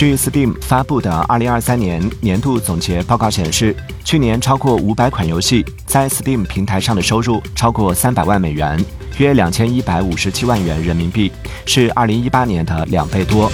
据 Steam 发布的2023年年度总结报告显示，去年超过500款游戏在 Steam 平台上的收入超过300万美元，约2,157万元人民币，是2018年的两倍多。